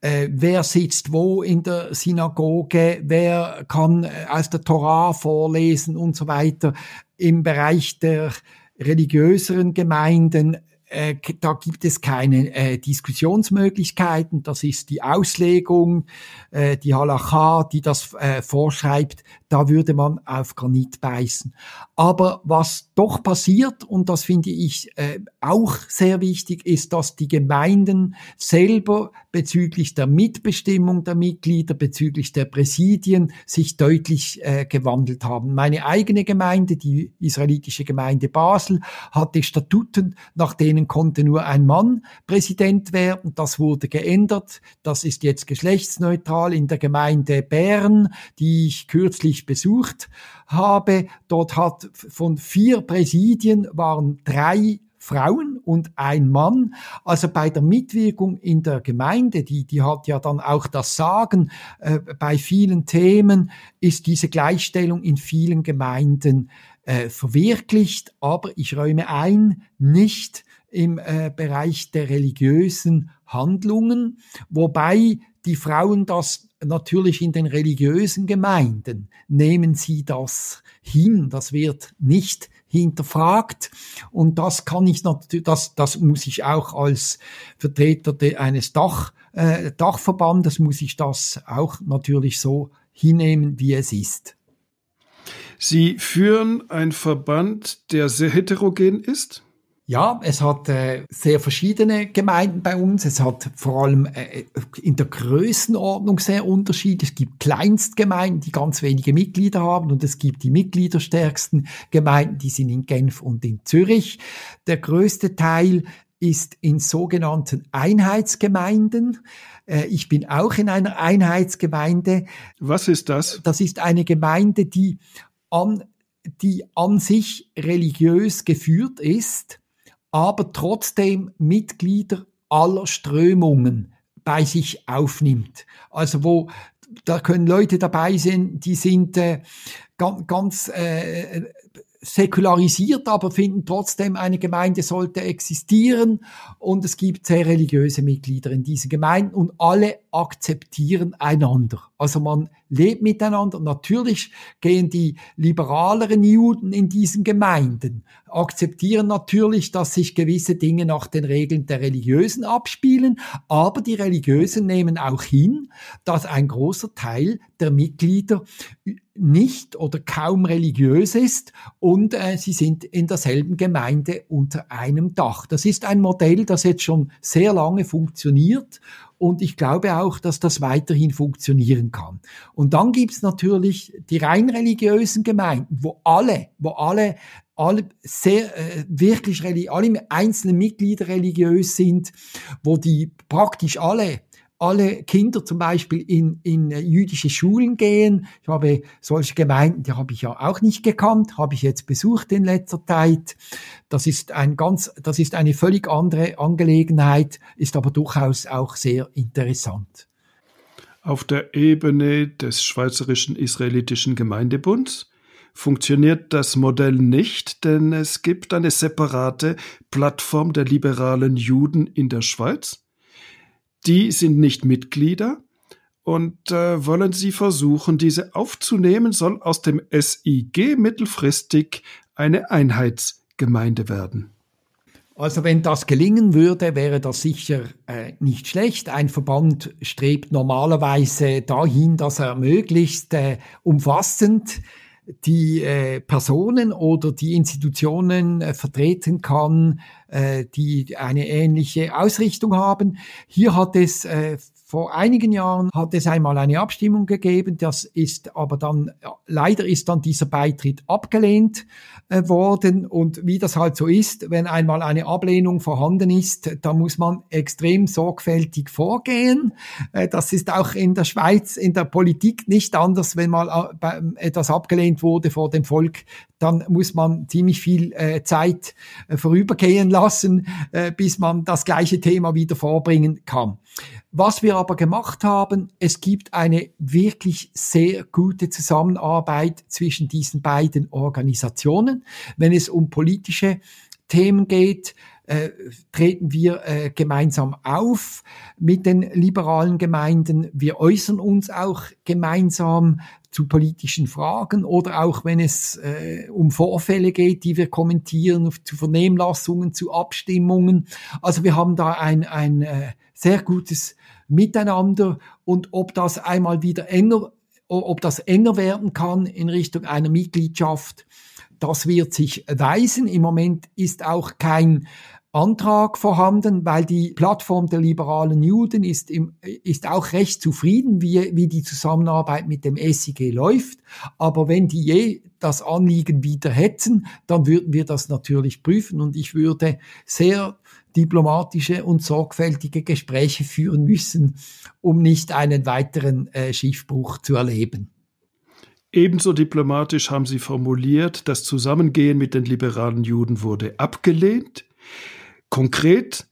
äh, wer sitzt wo in der Synagoge, wer kann äh, aus der Torah vorlesen und so weiter, im Bereich der religiöseren Gemeinden äh, da gibt es keine äh, Diskussionsmöglichkeiten. Das ist die Auslegung, äh, die Halacha, die das äh, vorschreibt. Da würde man auf Granit beißen. Aber was doch passiert, und das finde ich äh, auch sehr wichtig, ist, dass die Gemeinden selber bezüglich der Mitbestimmung der Mitglieder, bezüglich der Präsidien sich deutlich äh, gewandelt haben. Meine eigene Gemeinde, die israelitische Gemeinde Basel, hatte Statuten, nach denen konnte nur ein Mann Präsident werden. Das wurde geändert. Das ist jetzt geschlechtsneutral in der Gemeinde Bern, die ich kürzlich besucht habe. Dort hat von vier Präsidien waren drei Frauen und ein Mann. Also bei der Mitwirkung in der Gemeinde, die, die hat ja dann auch das Sagen, äh, bei vielen Themen ist diese Gleichstellung in vielen Gemeinden äh, verwirklicht, aber ich räume ein, nicht im äh, Bereich der religiösen Handlungen, wobei die Frauen das natürlich in den religiösen Gemeinden nehmen sie das hin, das wird nicht hinterfragt. Und das kann ich natürlich, das, das muss ich auch als Vertreter eines Dach, äh, Dachverbandes, muss ich das auch natürlich so hinnehmen, wie es ist. Sie führen einen Verband, der sehr heterogen ist? Ja, es hat äh, sehr verschiedene Gemeinden bei uns. Es hat vor allem äh, in der Größenordnung sehr Unterschied. Es gibt Kleinstgemeinden, die ganz wenige Mitglieder haben und es gibt die mitgliederstärksten Gemeinden, die sind in Genf und in Zürich. Der größte Teil ist in sogenannten Einheitsgemeinden. Äh, ich bin auch in einer Einheitsgemeinde. Was ist das? Das ist eine Gemeinde, die an, die an sich religiös geführt ist aber trotzdem Mitglieder aller Strömungen bei sich aufnimmt. Also wo da können Leute dabei sein, die sind äh, ganz, ganz äh, säkularisiert, aber finden trotzdem, eine Gemeinde sollte existieren und es gibt sehr religiöse Mitglieder in diesen Gemeinden und alle akzeptieren einander. Also man lebt miteinander. Natürlich gehen die liberaleren Juden in diesen Gemeinden, akzeptieren natürlich, dass sich gewisse Dinge nach den Regeln der Religiösen abspielen, aber die Religiösen nehmen auch hin, dass ein großer Teil der Mitglieder nicht oder kaum religiös ist und äh, sie sind in derselben Gemeinde unter einem Dach. Das ist ein Modell, das jetzt schon sehr lange funktioniert und ich glaube auch, dass das weiterhin funktionieren kann. Und dann gibt's natürlich die rein religiösen Gemeinden, wo alle, wo alle alle sehr äh, wirklich alle einzelnen Mitglieder religiös sind, wo die praktisch alle alle Kinder zum Beispiel in, in jüdische Schulen gehen. Ich habe solche Gemeinden, die habe ich ja auch nicht gekannt, habe ich jetzt besucht in letzter Zeit. Das ist ein ganz, das ist eine völlig andere Angelegenheit, ist aber durchaus auch sehr interessant. Auf der Ebene des Schweizerischen Israelitischen Gemeindebunds funktioniert das Modell nicht, denn es gibt eine separate Plattform der liberalen Juden in der Schweiz die sind nicht Mitglieder und äh, wollen sie versuchen, diese aufzunehmen, soll aus dem SIG mittelfristig eine Einheitsgemeinde werden. Also wenn das gelingen würde, wäre das sicher äh, nicht schlecht. Ein Verband strebt normalerweise dahin, dass er möglichst äh, umfassend die äh, Personen oder die Institutionen äh, vertreten kann, äh, die eine ähnliche Ausrichtung haben. Hier hat es äh, vor einigen Jahren hat es einmal eine Abstimmung gegeben, das ist aber dann, leider ist dann dieser Beitritt abgelehnt äh, worden und wie das halt so ist, wenn einmal eine Ablehnung vorhanden ist, da muss man extrem sorgfältig vorgehen. Äh, das ist auch in der Schweiz, in der Politik nicht anders, wenn mal äh, etwas abgelehnt wurde vor dem Volk, dann muss man ziemlich viel äh, Zeit äh, vorübergehen lassen, äh, bis man das gleiche Thema wieder vorbringen kann. Was wir aber gemacht haben, es gibt eine wirklich sehr gute Zusammenarbeit zwischen diesen beiden Organisationen. Wenn es um politische Themen geht, äh, treten wir äh, gemeinsam auf mit den liberalen Gemeinden. Wir äußern uns auch gemeinsam zu politischen Fragen oder auch wenn es äh, um Vorfälle geht, die wir kommentieren, zu Vernehmlassungen, zu Abstimmungen. Also wir haben da ein, ein äh, sehr gutes Miteinander und ob das einmal wieder enger, ob das enger werden kann in Richtung einer Mitgliedschaft, das wird sich weisen. Im Moment ist auch kein Antrag vorhanden, weil die Plattform der liberalen Juden ist, im, ist auch recht zufrieden, wie, wie die Zusammenarbeit mit dem SIG läuft. Aber wenn die je das Anliegen wieder hätten, dann würden wir das natürlich prüfen und ich würde sehr diplomatische und sorgfältige Gespräche führen müssen, um nicht einen weiteren äh, Schiffbruch zu erleben. Ebenso diplomatisch haben Sie formuliert, das Zusammengehen mit den liberalen Juden wurde abgelehnt. Konkret,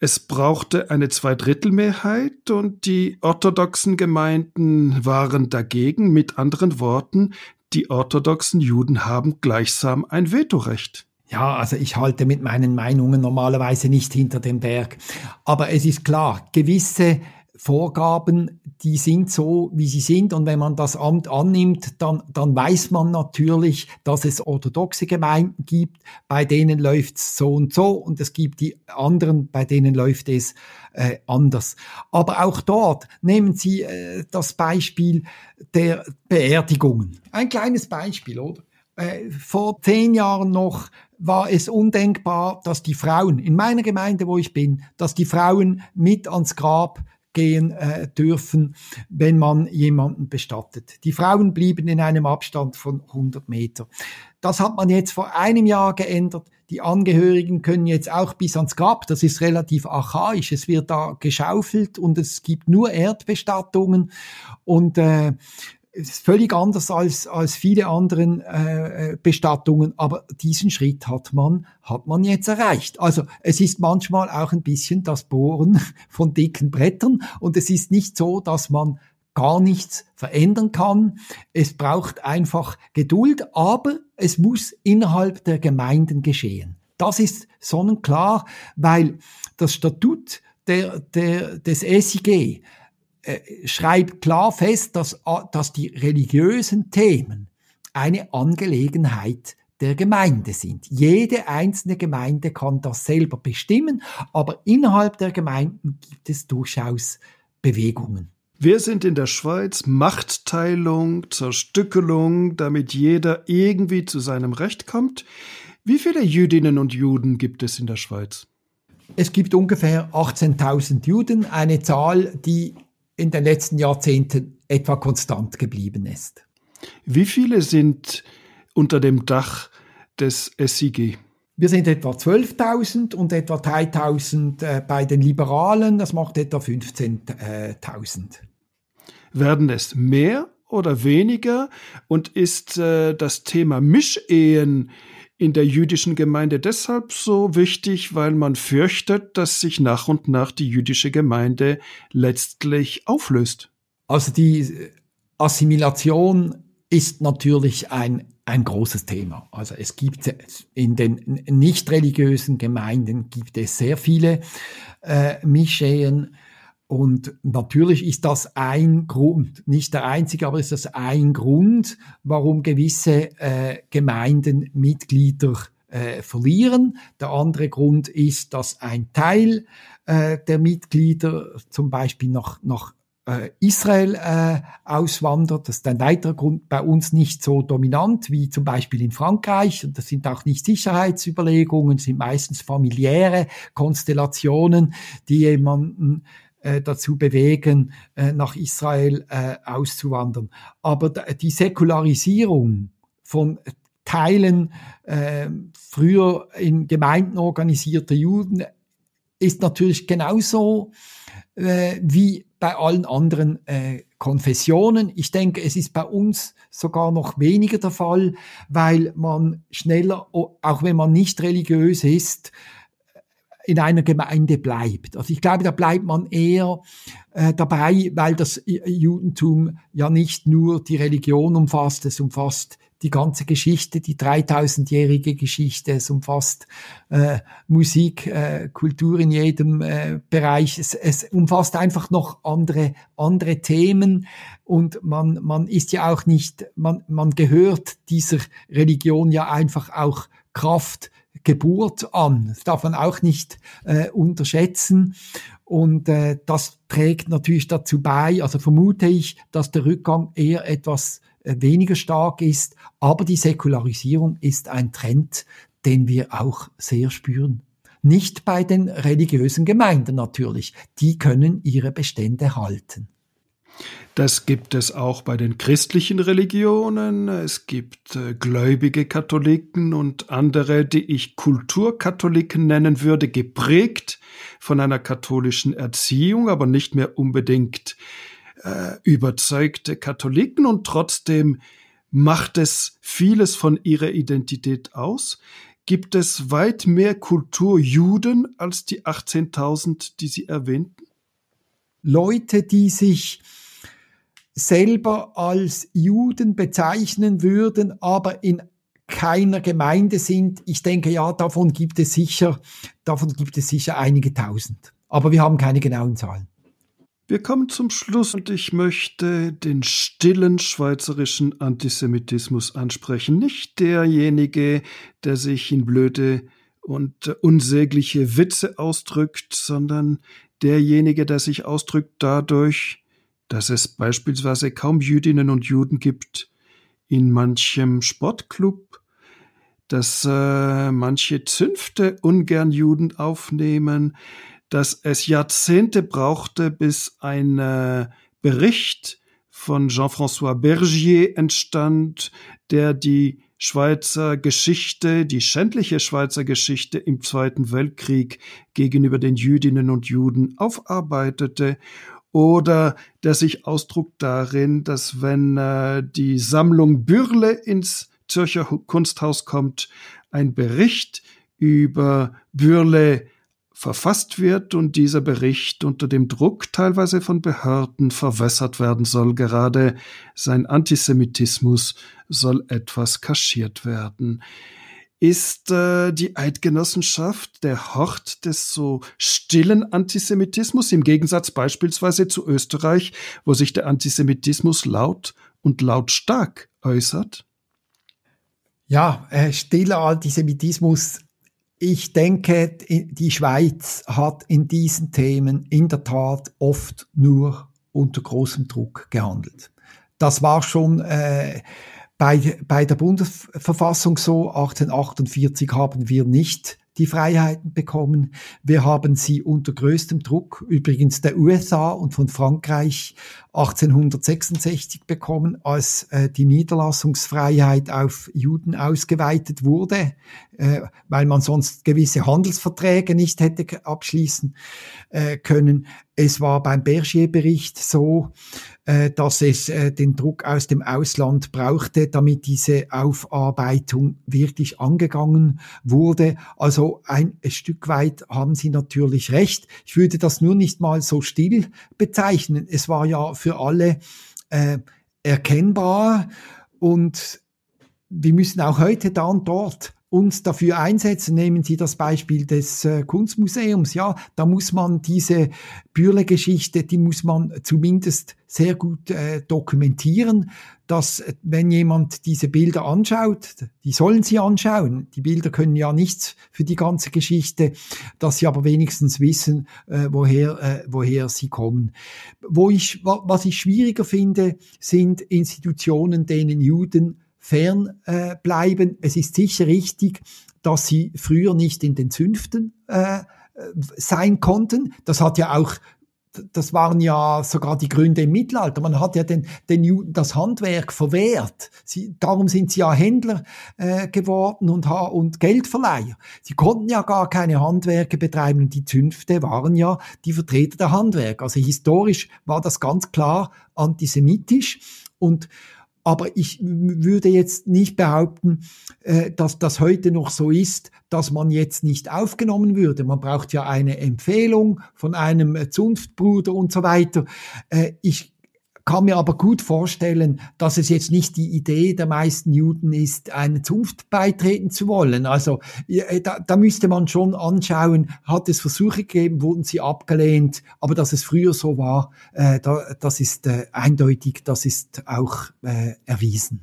es brauchte eine Zweidrittelmehrheit und die orthodoxen Gemeinden waren dagegen. Mit anderen Worten, die orthodoxen Juden haben gleichsam ein Vetorecht. Ja, also ich halte mit meinen Meinungen normalerweise nicht hinter dem Berg. Aber es ist klar, gewisse Vorgaben, die sind so, wie sie sind. Und wenn man das Amt annimmt, dann, dann weiß man natürlich, dass es orthodoxe Gemeinden gibt, bei denen läuft es so und so. Und es gibt die anderen, bei denen läuft es äh, anders. Aber auch dort nehmen Sie äh, das Beispiel der Beerdigungen. Ein kleines Beispiel, oder? Äh, vor zehn Jahren noch war es undenkbar, dass die Frauen in meiner Gemeinde, wo ich bin, dass die Frauen mit ans Grab gehen äh, dürfen, wenn man jemanden bestattet. Die Frauen blieben in einem Abstand von 100 Meter. Das hat man jetzt vor einem Jahr geändert. Die Angehörigen können jetzt auch bis ans Grab. Das ist relativ archaisch. Es wird da geschaufelt und es gibt nur Erdbestattungen. Und äh, ist völlig anders als, als viele anderen äh, äh, Bestattungen, aber diesen Schritt hat man, hat man jetzt erreicht. Also es ist manchmal auch ein bisschen das Bohren von dicken Brettern und es ist nicht so, dass man gar nichts verändern kann. Es braucht einfach Geduld, aber es muss innerhalb der Gemeinden geschehen. Das ist sonnenklar, weil das Statut der, der, des SIG äh, schreibt klar fest, dass, dass die religiösen Themen eine Angelegenheit der Gemeinde sind. Jede einzelne Gemeinde kann das selber bestimmen, aber innerhalb der Gemeinden gibt es durchaus Bewegungen. Wir sind in der Schweiz Machtteilung, Zerstückelung, damit jeder irgendwie zu seinem Recht kommt. Wie viele Jüdinnen und Juden gibt es in der Schweiz? Es gibt ungefähr 18.000 Juden, eine Zahl, die in den letzten Jahrzehnten etwa konstant geblieben ist. Wie viele sind unter dem Dach des SIG? Wir sind etwa 12.000 und etwa 3.000 äh, bei den Liberalen, das macht etwa 15.000. Werden es mehr oder weniger? Und ist äh, das Thema Mischehen in der jüdischen Gemeinde deshalb so wichtig, weil man fürchtet, dass sich nach und nach die jüdische Gemeinde letztlich auflöst? Also die Assimilation ist natürlich ein, ein großes Thema. Also es gibt in den nicht religiösen Gemeinden gibt es sehr viele äh, Mischehen. Und natürlich ist das ein Grund, nicht der einzige, aber ist das ein Grund, warum gewisse äh, Gemeinden Mitglieder äh, verlieren. Der andere Grund ist, dass ein Teil äh, der Mitglieder zum Beispiel nach, nach äh, Israel äh, auswandert. Das ist ein weiterer Grund bei uns nicht so dominant wie zum Beispiel in Frankreich. Und das sind auch nicht Sicherheitsüberlegungen, sind meistens familiäre Konstellationen, die jemanden äh, dazu bewegen, äh, nach Israel äh, auszuwandern. Aber die Säkularisierung von Teilen äh, früher in Gemeinden organisierter Juden ist natürlich genauso äh, wie bei allen anderen äh, Konfessionen. Ich denke, es ist bei uns sogar noch weniger der Fall, weil man schneller, auch wenn man nicht religiös ist, in einer Gemeinde bleibt. Also ich glaube, da bleibt man eher äh, dabei, weil das Judentum ja nicht nur die Religion umfasst, es umfasst die ganze Geschichte, die 3000-jährige Geschichte. Es umfasst äh, Musik, äh, Kultur in jedem äh, Bereich. Es, es umfasst einfach noch andere, andere Themen und man, man ist ja auch nicht, man, man gehört dieser Religion ja einfach auch Kraft, Geburt an. Das darf man auch nicht äh, unterschätzen. Und äh, das trägt natürlich dazu bei, also vermute ich, dass der Rückgang eher etwas äh, weniger stark ist. Aber die Säkularisierung ist ein Trend, den wir auch sehr spüren. Nicht bei den religiösen Gemeinden natürlich. Die können ihre Bestände halten. Das gibt es auch bei den christlichen Religionen. Es gibt äh, gläubige Katholiken und andere, die ich Kulturkatholiken nennen würde, geprägt von einer katholischen Erziehung, aber nicht mehr unbedingt äh, überzeugte Katholiken und trotzdem macht es vieles von ihrer Identität aus. Gibt es weit mehr Kulturjuden als die 18.000, die Sie erwähnten? Leute, die sich selber als Juden bezeichnen würden, aber in keiner Gemeinde sind. Ich denke, ja, davon gibt es sicher, davon gibt es sicher einige tausend. Aber wir haben keine genauen Zahlen. Wir kommen zum Schluss und ich möchte den stillen schweizerischen Antisemitismus ansprechen. Nicht derjenige, der sich in blöde und unsägliche Witze ausdrückt, sondern derjenige, der sich ausdrückt dadurch, dass es beispielsweise kaum Jüdinnen und Juden gibt in manchem Sportclub, dass äh, manche Zünfte ungern Juden aufnehmen, dass es Jahrzehnte brauchte, bis ein äh, Bericht von Jean-François Bergier entstand, der die Schweizer Geschichte, die schändliche Schweizer Geschichte im Zweiten Weltkrieg gegenüber den Jüdinnen und Juden aufarbeitete oder der sich ausdruckt darin, dass wenn äh, die Sammlung Bürle ins Zürcher Kunsthaus kommt, ein Bericht über Bürle verfasst wird und dieser Bericht unter dem Druck teilweise von Behörden verwässert werden soll. Gerade sein Antisemitismus soll etwas kaschiert werden. Ist äh, die Eidgenossenschaft der Hort des so stillen Antisemitismus im Gegensatz beispielsweise zu Österreich, wo sich der Antisemitismus laut und lautstark äußert? Ja, äh, stiller Antisemitismus. Ich denke, die Schweiz hat in diesen Themen in der Tat oft nur unter großem Druck gehandelt. Das war schon äh, bei, bei der Bundesverfassung so. 1848 haben wir nicht die Freiheiten bekommen. Wir haben sie unter größtem Druck, übrigens der USA und von Frankreich 1866 bekommen, als äh, die Niederlassungsfreiheit auf Juden ausgeweitet wurde, äh, weil man sonst gewisse Handelsverträge nicht hätte abschließen äh, können. Es war beim Bergier-Bericht so, äh, dass es äh, den Druck aus dem Ausland brauchte, damit diese Aufarbeitung wirklich angegangen wurde. Also ein Stück weit haben Sie natürlich recht. Ich würde das nur nicht mal so still bezeichnen. Es war ja für alle äh, erkennbar und wir müssen auch heute da und dort uns dafür einsetzen. Nehmen Sie das Beispiel des äh, Kunstmuseums. Ja, da muss man diese Bürle-Geschichte, die muss man zumindest sehr gut äh, dokumentieren, dass äh, wenn jemand diese Bilder anschaut, die sollen sie anschauen. Die Bilder können ja nichts für die ganze Geschichte, dass sie aber wenigstens wissen, äh, woher, äh, woher sie kommen. Wo ich, was ich schwieriger finde, sind Institutionen, denen Juden fern äh, bleiben. Es ist sicher richtig, dass sie früher nicht in den Zünften äh, sein konnten. Das hat ja auch das waren ja sogar die Gründe im Mittelalter. Man hat ja den, den Juden das Handwerk verwehrt. Sie, darum sind sie ja Händler äh, geworden und, und Geldverleiher. Sie konnten ja gar keine Handwerke betreiben und die Zünfte waren ja die Vertreter der Handwerk. Also historisch war das ganz klar antisemitisch und aber ich würde jetzt nicht behaupten, äh, dass das heute noch so ist, dass man jetzt nicht aufgenommen würde. Man braucht ja eine Empfehlung von einem Zunftbruder und so weiter. Äh, ich kann mir aber gut vorstellen, dass es jetzt nicht die Idee der meisten Juden ist, eine Zunft beitreten zu wollen. Also äh, da, da müsste man schon anschauen, hat es Versuche gegeben, wurden sie abgelehnt, aber dass es früher so war, äh, da, das ist äh, eindeutig, das ist auch äh, erwiesen.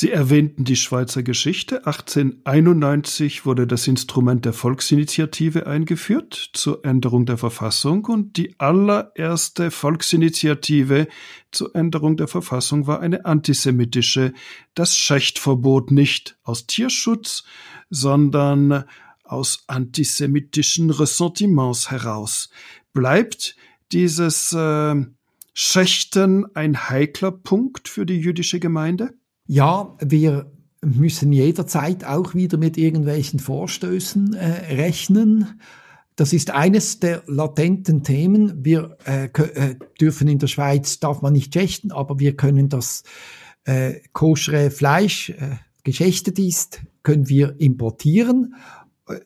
Sie erwähnten die Schweizer Geschichte. 1891 wurde das Instrument der Volksinitiative eingeführt zur Änderung der Verfassung und die allererste Volksinitiative zur Änderung der Verfassung war eine antisemitische, das Schächtverbot nicht aus Tierschutz, sondern aus antisemitischen Ressentiments heraus. Bleibt dieses äh, Schächten ein heikler Punkt für die jüdische Gemeinde? Ja, wir müssen jederzeit auch wieder mit irgendwelchen Vorstößen äh, rechnen. Das ist eines der latenten Themen. Wir äh, äh, dürfen in der Schweiz, darf man nicht schächten, aber wir können das äh, koschere Fleisch, äh, geschächtet ist, können wir importieren.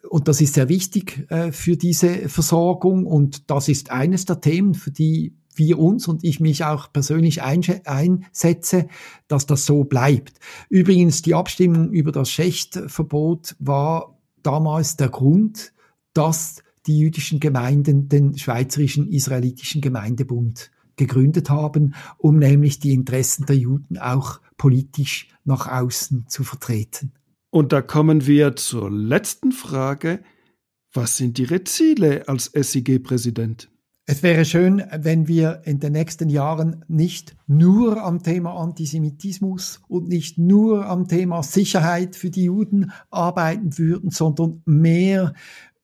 Und das ist sehr wichtig äh, für diese Versorgung. Und das ist eines der Themen, für die wir uns und ich mich auch persönlich einsetze, dass das so bleibt. Übrigens, die Abstimmung über das Schächtverbot war damals der Grund, dass die jüdischen Gemeinden den Schweizerischen Israelitischen Gemeindebund gegründet haben, um nämlich die Interessen der Juden auch politisch nach außen zu vertreten. Und da kommen wir zur letzten Frage. Was sind Ihre Ziele als SIG-Präsident? Es wäre schön, wenn wir in den nächsten Jahren nicht nur am Thema Antisemitismus und nicht nur am Thema Sicherheit für die Juden arbeiten würden, sondern mehr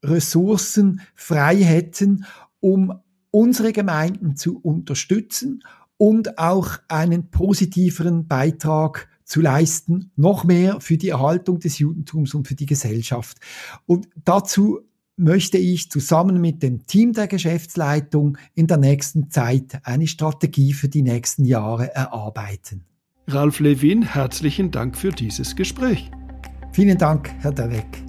Ressourcen frei hätten, um unsere Gemeinden zu unterstützen und auch einen positiveren Beitrag zu leisten, noch mehr für die Erhaltung des Judentums und für die Gesellschaft. Und dazu möchte ich zusammen mit dem Team der Geschäftsleitung in der nächsten Zeit eine Strategie für die nächsten Jahre erarbeiten. Ralf Levin, herzlichen Dank für dieses Gespräch. Vielen Dank, Herr Derweck.